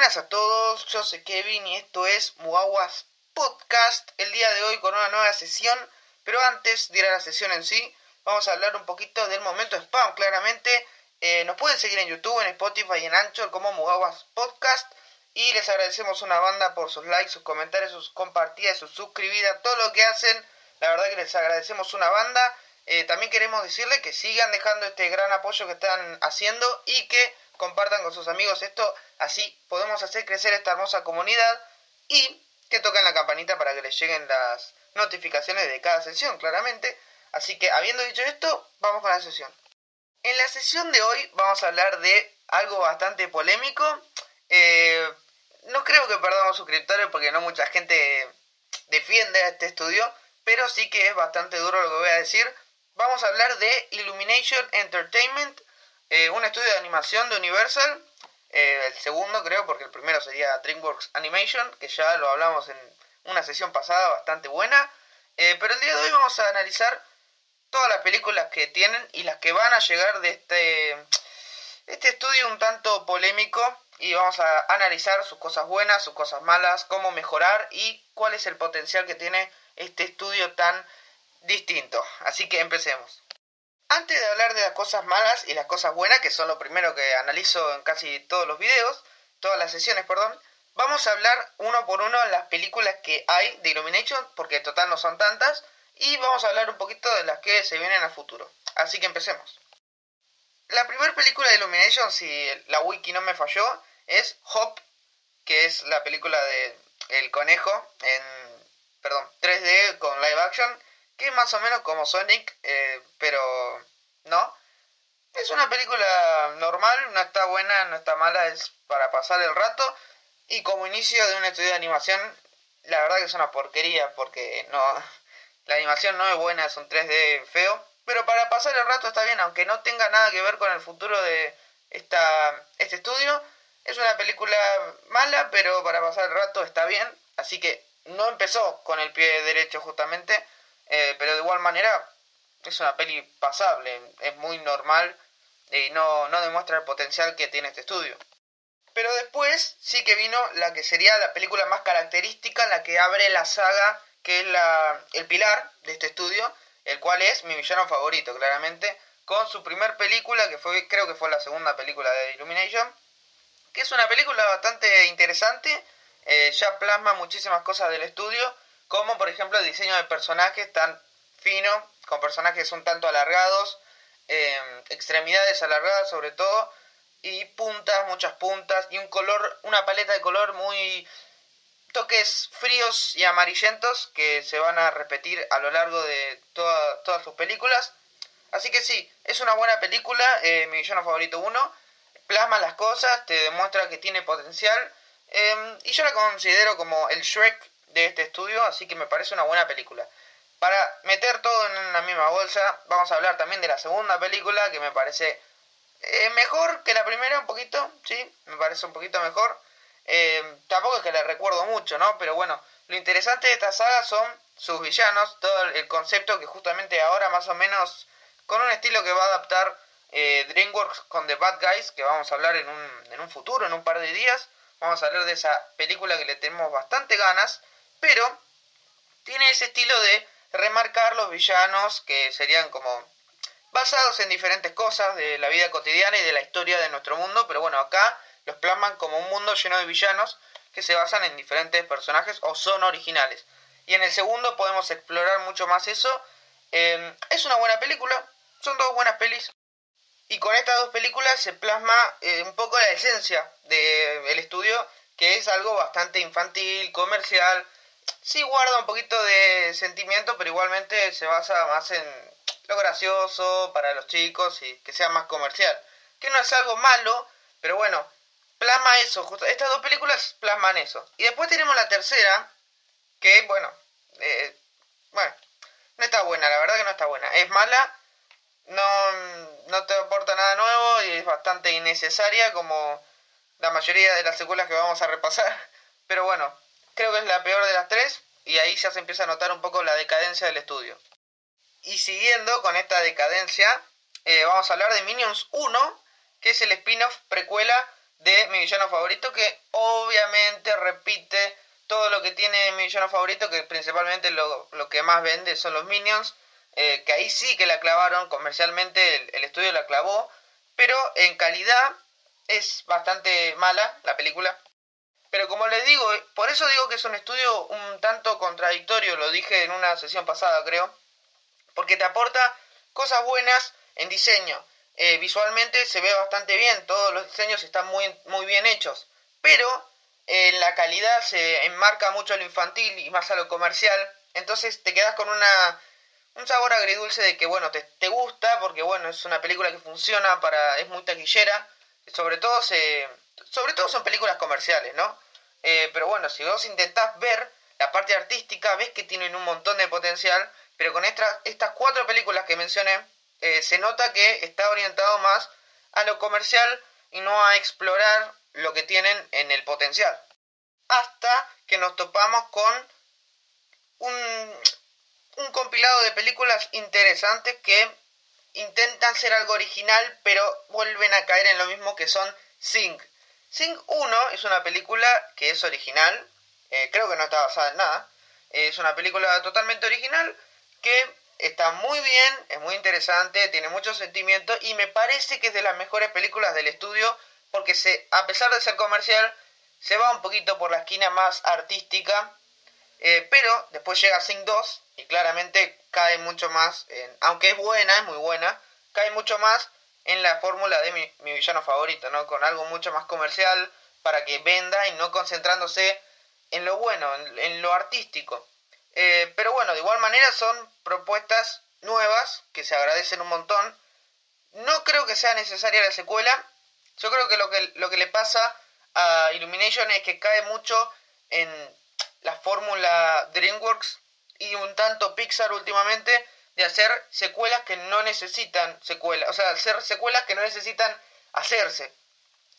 Buenas a todos, yo soy Kevin y esto es Muaguas Podcast. El día de hoy con una nueva sesión, pero antes de ir a la sesión en sí, vamos a hablar un poquito del momento spam. Claramente, eh, nos pueden seguir en YouTube, en Spotify y en Anchor como Muaguas Podcast. Y les agradecemos una banda por sus likes, sus comentarios, sus compartidas, sus suscribidas, todo lo que hacen. La verdad que les agradecemos una banda. Eh, también queremos decirles que sigan dejando este gran apoyo que están haciendo y que compartan con sus amigos esto, así podemos hacer crecer esta hermosa comunidad y que toquen la campanita para que les lleguen las notificaciones de cada sesión, claramente. Así que habiendo dicho esto, vamos con la sesión. En la sesión de hoy vamos a hablar de algo bastante polémico. Eh, no creo que perdamos suscriptores porque no mucha gente defiende a este estudio, pero sí que es bastante duro lo que voy a decir. Vamos a hablar de Illumination Entertainment, eh, un estudio de animación de Universal, eh, el segundo creo, porque el primero sería DreamWorks Animation, que ya lo hablamos en una sesión pasada bastante buena. Eh, pero el día de hoy vamos a analizar todas las películas que tienen y las que van a llegar de este, este estudio un tanto polémico y vamos a analizar sus cosas buenas, sus cosas malas, cómo mejorar y cuál es el potencial que tiene este estudio tan distinto. Así que empecemos. Antes de hablar de las cosas malas y las cosas buenas, que son lo primero que analizo en casi todos los videos, todas las sesiones, perdón, vamos a hablar uno por uno de las películas que hay de Illumination, porque en total no son tantas, y vamos a hablar un poquito de las que se vienen a futuro. Así que empecemos. La primera película de Illumination, si la wiki no me falló, es Hop, que es la película de El Conejo en, perdón, 3D con live action, que es más o menos como Sonic, eh, pero no. Es una película normal, no está buena, no está mala, es para pasar el rato. Y como inicio de un estudio de animación, la verdad que es una porquería, porque no, la animación no es buena, es un 3D feo. Pero para pasar el rato está bien, aunque no tenga nada que ver con el futuro de esta, este estudio. Es una película mala, pero para pasar el rato está bien. Así que no empezó con el pie derecho justamente. Eh, pero de igual manera es una peli pasable, es muy normal y no, no demuestra el potencial que tiene este estudio. Pero después sí que vino la que sería la película más característica, la que abre la saga, que es la, el pilar de este estudio, el cual es mi villano favorito, claramente, con su primer película, que fue creo que fue la segunda película de Illumination, que es una película bastante interesante, eh, ya plasma muchísimas cosas del estudio, como por ejemplo el diseño de personajes tan fino, con personajes un tanto alargados, em, extremidades alargadas sobre todo, y puntas, muchas puntas, y un color, una paleta de color muy toques fríos y amarillentos que se van a repetir a lo largo de todas sus películas. Así que sí, es una buena película, eh, mi villano favorito 1, plasma las cosas, te demuestra que tiene potencial, em, y yo la considero como el Shrek de este estudio, así que me parece una buena película. Para meter todo en la misma bolsa, vamos a hablar también de la segunda película, que me parece eh, mejor que la primera, un poquito, sí, me parece un poquito mejor. Eh, tampoco es que la recuerdo mucho, ¿no? Pero bueno, lo interesante de esta saga son sus villanos, todo el concepto que justamente ahora más o menos, con un estilo que va a adaptar eh, DreamWorks con The Bad Guys, que vamos a hablar en un, en un futuro, en un par de días, vamos a hablar de esa película que le tenemos bastante ganas pero tiene ese estilo de remarcar los villanos que serían como basados en diferentes cosas de la vida cotidiana y de la historia de nuestro mundo, pero bueno, acá los plasman como un mundo lleno de villanos que se basan en diferentes personajes o son originales. Y en el segundo podemos explorar mucho más eso. Em, es una buena película, son dos buenas pelis. Y con estas dos películas se plasma eh, un poco la esencia del estudio, que es algo bastante infantil, comercial, sí guarda un poquito de sentimiento, pero igualmente se basa más en lo gracioso para los chicos y que sea más comercial. Que no es algo malo, pero bueno, plasma eso. Justo, estas dos películas plasman eso. Y después tenemos la tercera, que bueno, eh, bueno, no está buena, la verdad que no está buena. Es mala, no, no te aporta nada nuevo y es bastante innecesaria como la mayoría de las secuelas que vamos a repasar. Pero bueno, creo que es la peor de las tres y ahí ya se empieza a notar un poco la decadencia del estudio. Y siguiendo con esta decadencia, eh, vamos a hablar de Minions 1, que es el spin-off precuela de mi villano favorito, que obviamente repite todo lo que tiene mi villano favorito, que principalmente lo, lo que más vende son los Minions, eh, que ahí sí que la clavaron comercialmente, el, el, estudio la clavó, pero en calidad es bastante mala la película. Pero como les digo, por eso digo que es un estudio un tanto contradictorio, lo dije en una sesión pasada creo, porque te aporta cosas buenas en diseño. Eh, visualmente se ve bastante bien, todos los diseños están muy, muy bien hechos, pero en la calidad se enmarca mucho a lo infantil y más a lo comercial, entonces te quedas con una un sabor agridulce de que bueno te, te gusta porque bueno es una película que funciona para es muy taquillera sobre todo se sobre todo son películas comerciales no eh, pero bueno si vos intentás ver la parte artística ves que tienen un montón de potencial pero con estas estas cuatro películas que mencioné eh, se nota que está orientado más a lo comercial y no a explorar lo que tienen en el potencial hasta que nos topamos con un, un compilado de películas interesantes que intentan ser algo original, pero vuelven a caer en lo mismo que son Sing. Sing 1 es una película que es original, eh, creo que no está basada en nada, es una película totalmente original que está muy bien, es muy interesante, tiene mucho sentimiento y me parece que es de las mejores películas del estudio porque se, a pesar de ser comercial, se va un poquito por la esquina más artística, eh, pero después llega Sing 2 y claramente cae mucho más, aunque es buena, es muy buena, cae mucho más en la fórmula de mi, villano favorito, ¿no? Con algo mucho más comercial para que venda y no concentrándose en lo bueno, en, en lo artístico. Eh, pero bueno, de igual manera son propuestas nuevas que se agradecen un montón. No creo que sea necesaria la secuela. Yo creo que lo que, lo que le pasa a Illumination es que cae mucho en la fórmula DreamWorks y un tanto Pixar últimamente de hacer secuelas que no necesitan secuelas, o sea, hacer secuelas que no necesitan hacerse.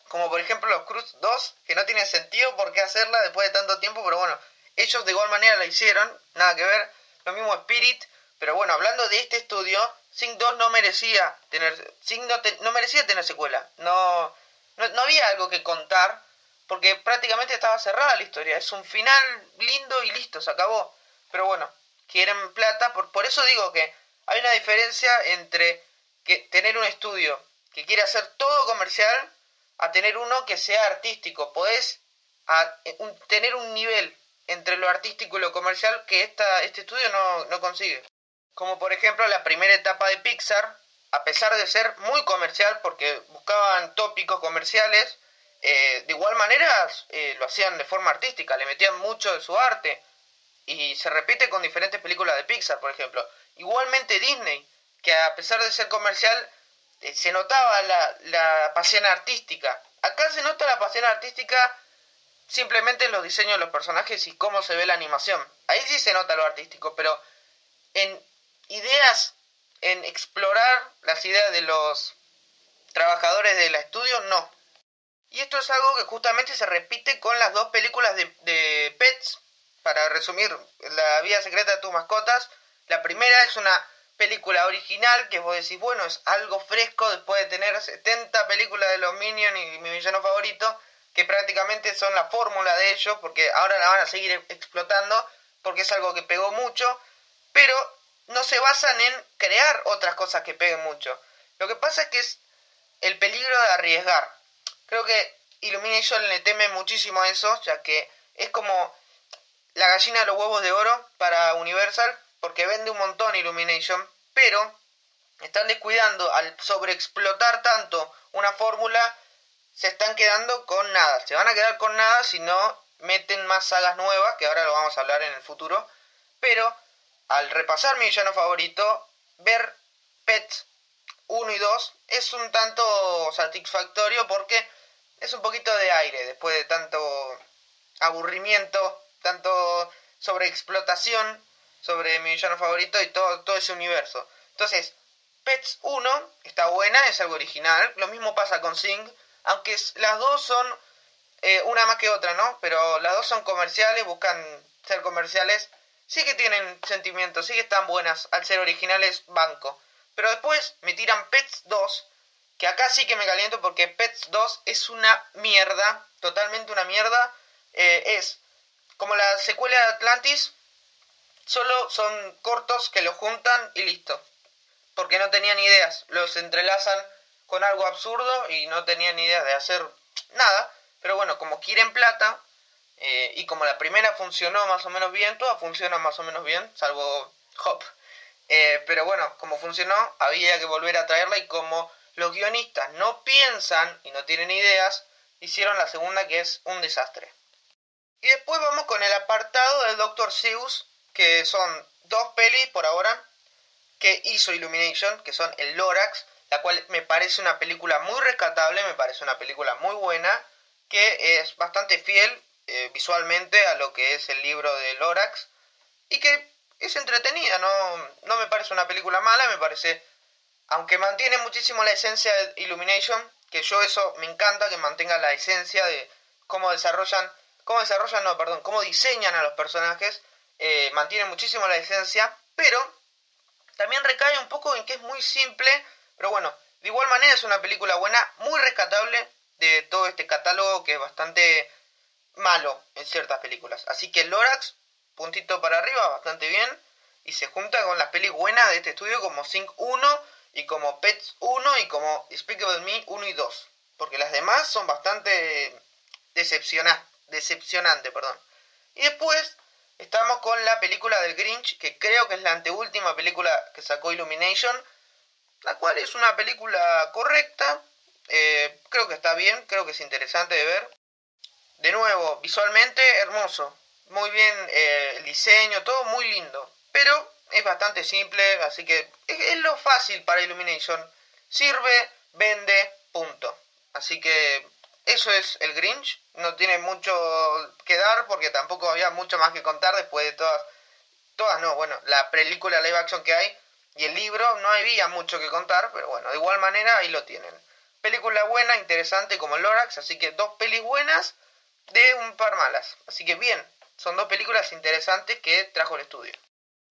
Como por ejemplo los Cruz 2, que no tienen sentido por qué hacerla después de tanto tiempo, pero bueno, ellos de igual manera la hicieron, nada que ver. Lo mismo Spirit, pero bueno, hablando de este estudio, Sing 2 no merecía tener, Sing no, no merecía tener secuela. No, no, no había algo que contar porque prácticamente estaba cerrada la historia. Es un final lindo y listo, se acabó. Pero bueno, quieren plata, por, por eso digo que hay una diferencia entre que tener un estudio que quiere hacer todo comercial a tener uno que sea artístico. Podés a, un, tener un nivel entre lo artístico y lo comercial que esta, este estudio no, no consigue. Como por ejemplo la primera etapa de Pixar, a pesar de ser muy comercial porque buscaban tópicos comerciales, eh, de igual manera eh, lo hacían de forma artística, le metían mucho de su arte y se repite con diferentes películas de Pixar, por ejemplo. Igualmente Disney, que a pesar de ser comercial, eh, se notaba la, la pasión artística. Acá se nota la pasión artística simplemente en los diseños de los personajes y cómo se ve la animación. Ahí sí se nota lo artístico, pero en ideas, en explorar las ideas de los trabajadores del estudio, no. Y esto es algo que justamente se repite con las dos películas de, de Pets. Para resumir, La vida secreta de tus mascotas. La primera es una película original que vos decís, bueno, es algo fresco después de tener 70 películas de los Minions y mi villano favorito, que prácticamente son la fórmula de ellos, porque ahora la van a seguir explotando, porque es algo que pegó mucho, pero no se basan en crear otras cosas que peguen mucho. Lo que pasa es que es el peligro de arriesgar. Creo que Illumination le teme muchísimo a eso, ya que es como la gallina de los huevos de oro para Universal, porque vende un montón Illumination, pero están descuidando al sobreexplotar tanto una fórmula, se están quedando con nada. Se van a quedar con nada si no meten más sagas nuevas, que ahora lo vamos a hablar en el futuro. Pero al repasar mi villano favorito, ver Pets 1 y 2 es un tanto satisfactorio porque es un poquito de aire después de tanto aburrimiento, tanto sobreexplotación sobre mi villano favorito y todo, todo ese universo. Entonces, Pets 1 está buena, es algo original. Lo mismo pasa con Sing, aunque las dos son eh, una más que otra, ¿no? Pero las dos son comerciales, buscan ser comerciales. Sí que tienen sentimientos, sí que están buenas. Al ser originales, banco. Pero después me tiran Pets 2, que acá sí que me caliento porque Pets 2 es una mierda, totalmente una mierda. Eh, es como la secuela de Atlantis, solo son cortos que lo juntan y listo. Porque no tenían ideas, los entrelazan con algo absurdo y no tenían ideas de hacer nada. Pero bueno, como quieren plata, eh, y como la primera funcionó más o menos bien, todas funcionan más o menos bien, salvo Hop. Eh, pero bueno, como funcionó, había que volver a traerla y como los guionistas no piensan y no tienen ideas, hicieron la segunda que es un desastre. Y después vamos con el apartado del Dr. Seuss, que son dos pelis por ahora que hizo Illumination, que son el Lorax, la cual me parece una película muy rescatable, me parece una película muy buena, que es bastante fiel eh, visualmente a lo que es el libro de Lorax y que es entretenida, no, no me parece una película mala, me parece, aunque mantiene muchísimo la esencia de Illumination, que yo eso me encanta, que mantenga la esencia de cómo desarrollan, cómo desarrollan, no, perdón, cómo diseñan a los personajes, eh, mantiene muchísimo la esencia, pero también recae un poco en que es muy simple, pero bueno, de igual manera es una película buena, muy rescatable de todo este catálogo que es bastante malo en ciertas películas. Así que Lorax puntito para arriba, bastante bien. Y se junta con las pelis buenas de este estudio como Sync 1 y como Pets 1 y como Despicable Me 1 y 2. Porque las demás son bastante decepcionantes. Decepcionante, perdón. Y después estamos con la película del Grinch, que creo que es la anteúltima película que sacó Illumination, la cual es una película correcta, eh, creo que está bien, creo que es interesante de ver. De nuevo, visualmente hermoso, muy bien eh, el diseño, todo muy lindo. Pero es bastante simple, así que es, lo fácil para Illumination. Sirve, vende, punto. Así que eso es el Grinch. No tiene mucho que dar porque tampoco había mucho más que contar después de todas. Todas no, bueno, la película live action que hay y el libro no había mucho que contar, pero bueno, de igual manera ahí lo tienen. Película buena, interesante como Lorax, así que dos pelis buenas de un par malas. Así que bien, son dos películas interesantes que trajo el estudio.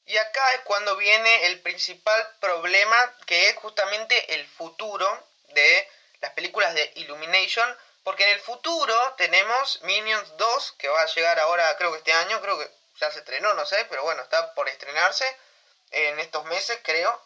Y acá es cuando viene el principal problema, que es justamente el futuro de las películas de Illumination, porque en el futuro tenemos Minions 2, que va a llegar ahora, creo que este año, creo que ya se estrenó, no sé, pero bueno, está por estrenarse en estos meses, creo.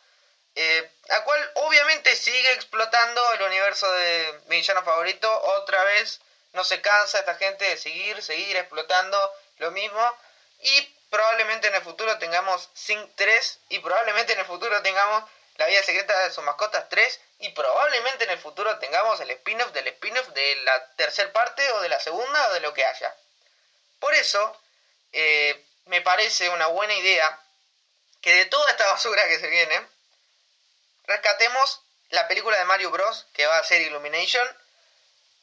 Eh, la cual obviamente sigue explotando el universo de mi villano favorito. Otra vez no se cansa esta gente de seguir, seguir explotando lo mismo. Y probablemente en el futuro tengamos Sync 3 y probablemente en el futuro tengamos La vida secreta de sus mascotas 3 y probablemente en el futuro tengamos el spin-off del spin-off de la tercera parte o de la segunda o de lo que haya. Por eso eh, me parece una buena idea que de toda esta basura que se viene, rescatemos la película de Mario Bros. que va a ser Illumination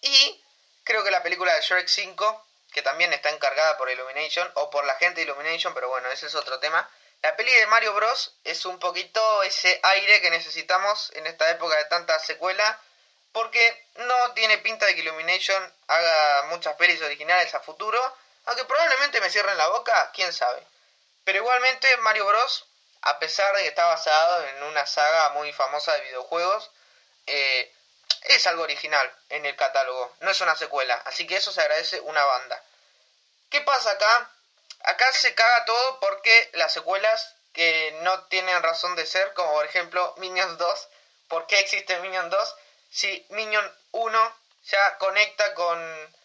y creo que la película de Shrek 5 que también está encargada por Illumination o por la gente de Illumination, pero bueno, ese es otro tema. La peli de Mario Bros. es un poquito ese aire que necesitamos en esta época de tanta secuela, porque no tiene pinta de que Illumination haga muchas pelis originales a futuro, aunque probablemente me cierren la boca, quién sabe. Pero igualmente Mario Bros., a pesar de que está basado en una saga muy famosa de videojuegos, eh, es algo original en el catálogo, no es una secuela, así que eso se agradece una banda. ¿Qué pasa acá? Acá se caga todo porque las secuelas que no tienen razón de ser, como por ejemplo Minions 2, ¿por qué existe Minions 2? Si Minion 1 ya conecta con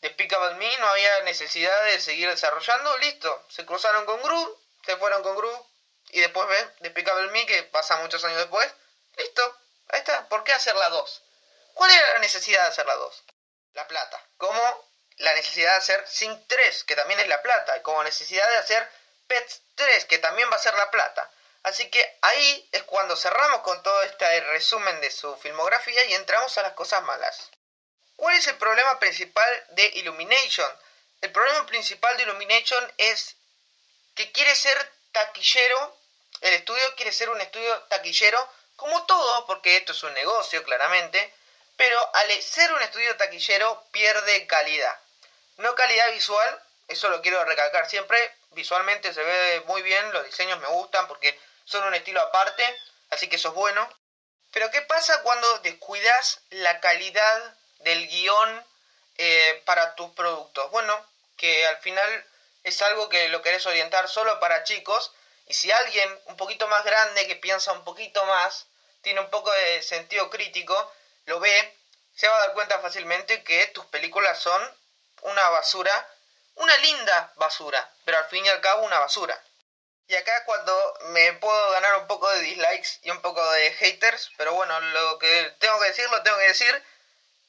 Despicable Me, no había necesidad de seguir desarrollando, listo, se cruzaron con Gru, se fueron con Gru, y después ven Despicable Me, que pasa muchos años después, listo, ahí está, ¿por qué hacer la 2? ¿Cuál era la necesidad de hacer la 2? La plata. Como la necesidad de hacer Sync 3, que también es la plata. Y como necesidad de hacer Pets 3, que también va a ser la plata. Así que ahí es cuando cerramos con todo este resumen de su filmografía y entramos a las cosas malas. ¿Cuál es el problema principal de Illumination? El problema principal de Illumination es que quiere ser taquillero, el estudio quiere ser un estudio taquillero, como todo, porque esto es un negocio claramente, pero al ser un estudio taquillero pierde calidad. No calidad visual, eso lo quiero recalcar siempre, visualmente se ve muy bien, los diseños me gustan porque son un estilo aparte, así que eso es bueno. Pero ¿qué pasa cuando descuidas la calidad del guion eh, para tus productos? Bueno, que al final es algo que lo querés orientar solo para chicos y si alguien un poquito más grande que piensa un poquito más, tiene un poco de sentido crítico, lo ve, se va a dar cuenta fácilmente que tus películas son una basura, una linda basura, pero al fin y al cabo una basura. Y acá cuando me puedo ganar un poco de dislikes y un poco de haters, pero bueno, lo que tengo que decir, lo tengo que decir.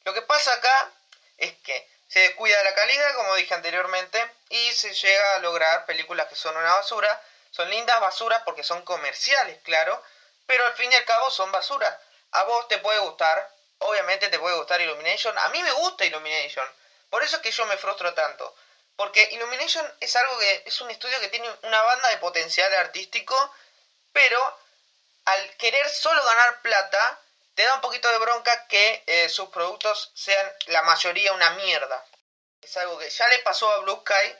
Lo que pasa acá es que se descuida la calidad, como dije anteriormente, y se llega a lograr películas que son una basura. Son lindas basuras porque son comerciales, claro, pero al fin y al cabo son basuras. A vos te puede gustar, obviamente te puede gustar Illumination. A mí me gusta Illumination. Por eso es que yo me frustro tanto. Porque Illumination es algo que es un estudio que tiene una banda de potencial artístico, pero al querer solo ganar plata, te da un poquito de bronca que eh, sus productos sean la mayoría una mierda. Es algo que ya le pasó a Blue Sky,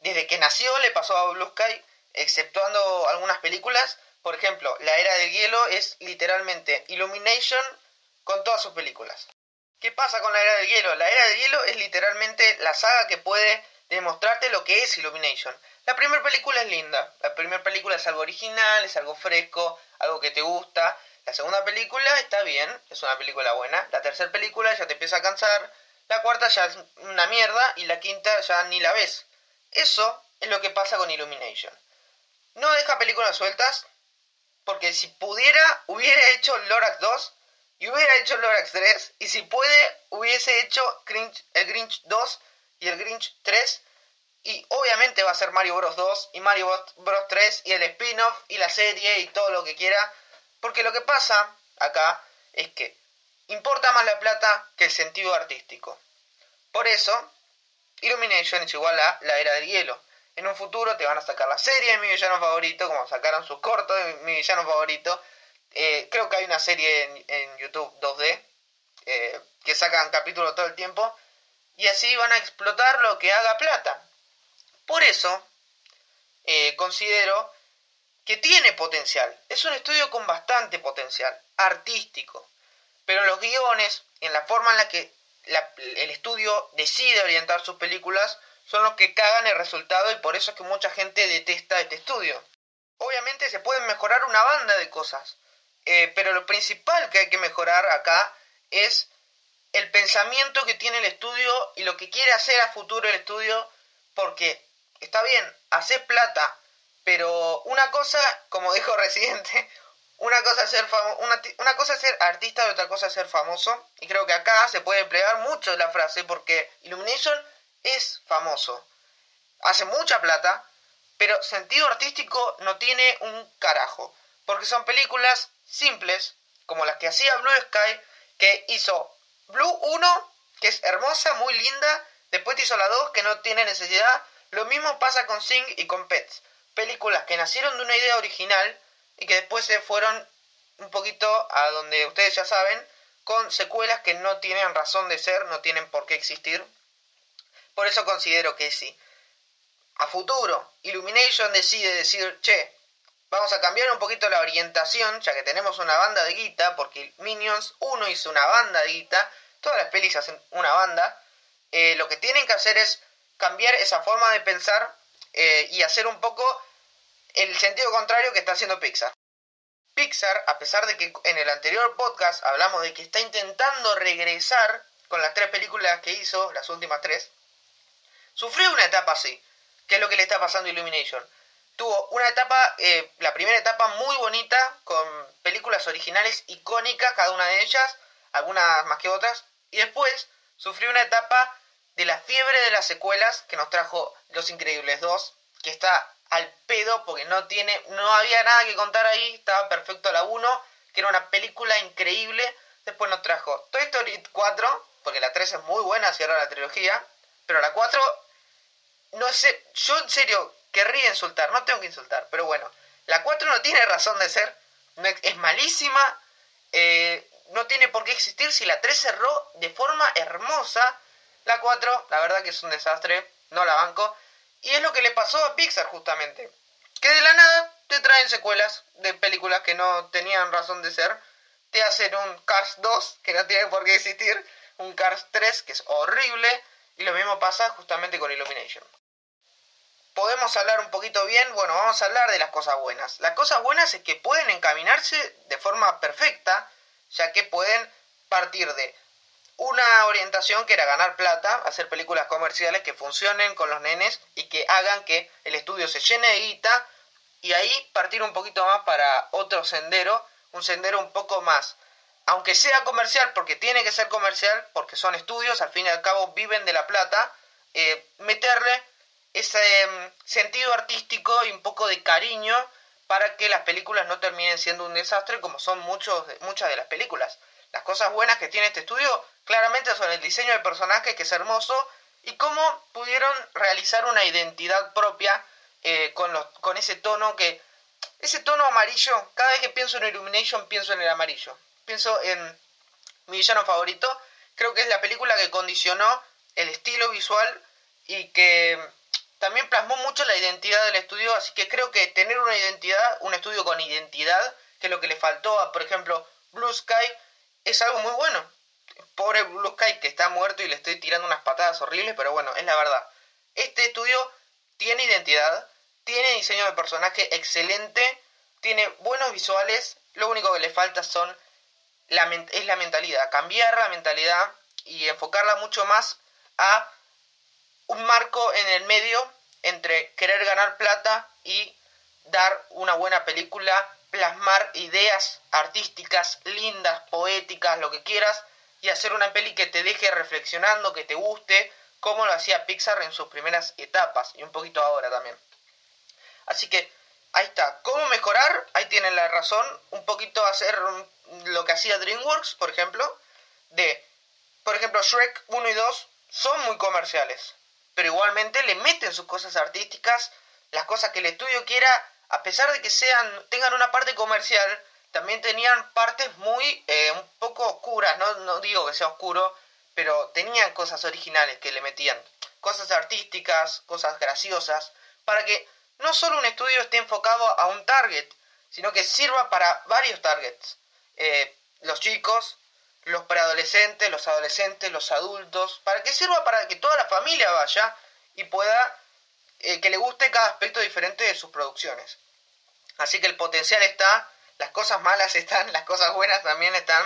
desde que nació le pasó a Blue Sky, exceptuando algunas películas. Por ejemplo, La Era del Hielo es literalmente Illumination con todas sus películas. ¿Qué pasa con La Era del Hielo? La Era del Hielo es literalmente la saga que puede demostrarte lo que es Illumination. La primera película es linda, la primera película es algo original, es algo fresco, algo que te gusta. La segunda película está bien, es una película buena. La tercera película ya te empieza a cansar. La cuarta ya es una mierda y la quinta ya ni la ves. Eso es lo que pasa con Illumination. No deja películas sueltas, porque si pudiera hubiera hecho Lorax 2 y hubiera hecho Lorax 3 y si puede hubiese hecho el Grinch 2 y el Grinch 3. Y obviamente va a ser Mario Bros 2 y Mario Bros 3 y el spin-off y la serie y todo lo que quiera. Porque lo que pasa acá es que importa más la plata que el sentido artístico. Por eso, Illumination es igual a la era del hielo. En un futuro te van a sacar la serie de mi villano favorito, como sacaron sus cortos de mi villano favorito. Eh, creo que hay una serie en, YouTube 2D eh, que sacan capítulos todo el tiempo y así van a explotar lo que haga plata. Por eso, eh, considero que tiene potencial. Es un estudio con bastante potencial, artístico. Pero los guiones, en la forma en la que el estudio decide orientar sus películas, son los que cagan el resultado y por eso es que mucha gente detesta este estudio. Obviamente se pueden mejorar una banda de cosas, eh, pero lo principal que hay que mejorar acá es el pensamiento que tiene el estudio y lo que quiere hacer a futuro el estudio, porque está bien, hacer plata, pero una cosa, como dijo Residente, una cosa es ser una, una, cosa es ser artista y otra cosa es ser famoso, y creo que acá se puede emplear mucho la frase porque Illumination es famoso, hace mucha plata, pero sentido artístico no tiene un carajo, porque son películas simples, como las que hacía Blue Sky, que hizo Blue 1, que es hermosa, muy linda. Después hizo la 2, que no tiene necesidad. Lo mismo pasa con Sing y con Pets. Películas que nacieron de una idea original y que después se fueron un poquito a donde ustedes ya saben, con secuelas que no tienen razón de ser, no tienen por qué existir. Por eso considero que sí. A futuro, Illumination decide decir, che, vamos a cambiar un poquito la orientación, ya que tenemos una banda de guita, porque Minions 1 hizo una banda de guita, todas las pelis hacen una banda, eh, lo que tienen que hacer es cambiar esa forma de pensar eh, y hacer un poco el sentido contrario que está haciendo Pixar. Pixar, a pesar de que en el anterior podcast hablamos de que está intentando regresar con las tres películas que hizo, las últimas tres, sufrió una etapa así, que es lo que le está pasando a Illumination. Tuvo una etapa, eh, la primera etapa muy bonita, con películas originales icónicas, cada una de ellas, algunas más que otras, y después sufrió una etapa de la fiebre de las secuelas que nos trajo Los Increíbles 2, que está al pedo porque no tiene, no había nada que contar ahí, estaba perfecto la 1, que era una película increíble. Después nos trajo Toy Story 4, porque la 3 es muy buena, cierra la trilogía, pero la 4, no sé, yo en serio querría insultar, no tengo que insultar, pero bueno, la 4 no tiene razón de ser, es malísima, eh, no tiene por qué existir si la 3 cerró de forma hermosa. La 4, la verdad que es un desastre, no la banco. Y es lo que le pasó a Pixar justamente. Que de la nada te traen secuelas de películas que no tenían razón de ser. te hacen un Cars 2, que no tiene por qué existir, un Cars 3, que es horrible, y lo mismo pasa justamente con Illumination. Podemos hablar un poquito bien, bueno, vamos a hablar de las cosas buenas. Las cosas buenas es que pueden encaminarse de forma perfecta, ya que pueden partir de una orientación que era ganar plata, hacer películas comerciales que funcionen con los nenes y que hagan que el estudio se llene de guita y ahí partir un poquito más para otro sendero, un sendero un poco más, aunque sea comercial, porque tiene que ser comercial, porque son estudios, al fin y al cabo viven de la plata, eh, meterle ese mm, sentido artístico y un poco de cariño para que las películas no terminen siendo un desastre como son muchos, muchas de las películas. Las cosas buenas que tiene este estudio claramente son el diseño de personajes que es hermoso y cómo pudieron realizar una identidad propia eh, con, los, con ese tono que... Ese tono amarillo, cada vez que pienso en Illumination pienso en el amarillo. Pienso en mi villano favorito. Creo que es la película que condicionó el estilo visual y que también plasmó mucho la identidad del estudio. Así que creo que tener una identidad, un estudio con identidad, que es lo que le faltó a, por ejemplo, Blue Sky, es algo muy bueno. Pobre Blue Sky que está muerto y le estoy tirando unas patadas horribles, pero bueno, es la verdad. Este estudio tiene identidad, tiene diseño de personaje excelente, tiene buenos visuales, lo único que le falta son la, es la mentalidad, cambiar la mentalidad y enfocarla mucho más a un marco en el medio entre querer ganar plata y dar una buena película, plasmar ideas artísticas lindas, poéticas, lo que quieras, y hacer una peli que te deje reflexionando, que te guste, como lo hacía Pixar en sus primeras etapas y un poquito ahora también. Así que ahí está. ¿Cómo mejorar? Ahí tienen la razón. Un poquito hacer lo que hacía DreamWorks, por ejemplo. De, por ejemplo, Shrek 1 y 2 son muy comerciales. Pero igualmente le meten sus cosas artísticas, las cosas que el estudio quiera, a pesar de que sean, tengan una parte comercial, también tenían partes muy, eh, un poco oscuras. No, no digo que sea oscuro, pero tenían cosas originales que le metían. Cosas artísticas, cosas graciosas, para que no solo un estudio esté enfocado a un target, sino que sirva para varios targets. Eh, los chicos, los preadolescentes, los adolescentes, los adultos, para que sirva para que toda la familia vaya y pueda eh, que le guste cada aspecto diferente de sus producciones. Así que el potencial está, las cosas malas están, las cosas buenas también están,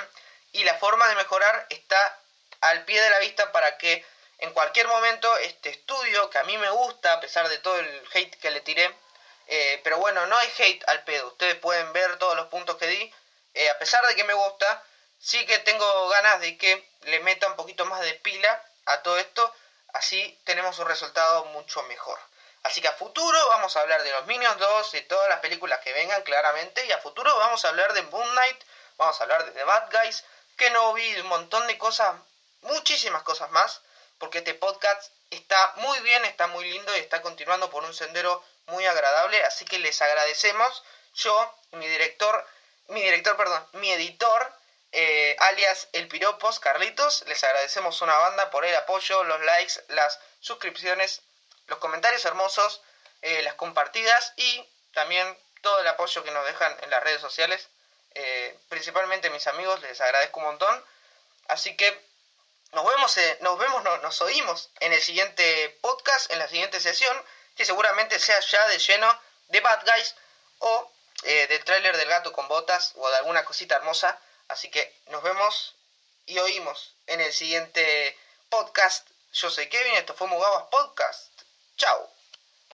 y la forma de mejorar está al pie de la vista para que en cualquier momento este estudio que a mí me gusta, a pesar de todo el hate que le tiré, eh, pero bueno, no hay hate al pedo, ustedes pueden ver todos los puntos que di, eh, a pesar de que me gusta, sí que tengo ganas de que le meta un poquito más de pila a todo esto, así tenemos un resultado mucho mejor. Así que a futuro vamos a hablar de los Minions 2, de todas las películas que vengan claramente, y a futuro vamos a hablar de Moon Knight, vamos a hablar de The Bad Guys, que no vi un montón de cosas, muchísimas cosas más porque este podcast está muy bien, está muy lindo y está continuando por un sendero muy agradable, así que les agradecemos. Yo, mi director, mi director, perdón, mi editor, eh, alias El Piropos, Carlitos, les agradecemos una banda por el apoyo, los likes, las suscripciones, los comentarios hermosos, eh, las compartidas y también todo el apoyo que nos dejan en las redes sociales. Eh, principalmente mis amigos, les agradezco un montón. Así que nos vemos, eh, nos vemos, nos oímos en el siguiente podcast, en la siguiente sesión, que seguramente sea ya de lleno de Bad Guys o del tráiler del gato con botas o de alguna cosita hermosa. Así que nos vemos y oímos en el siguiente podcast. Yo soy Kevin, esto fue Mugawas Podcast. Chao.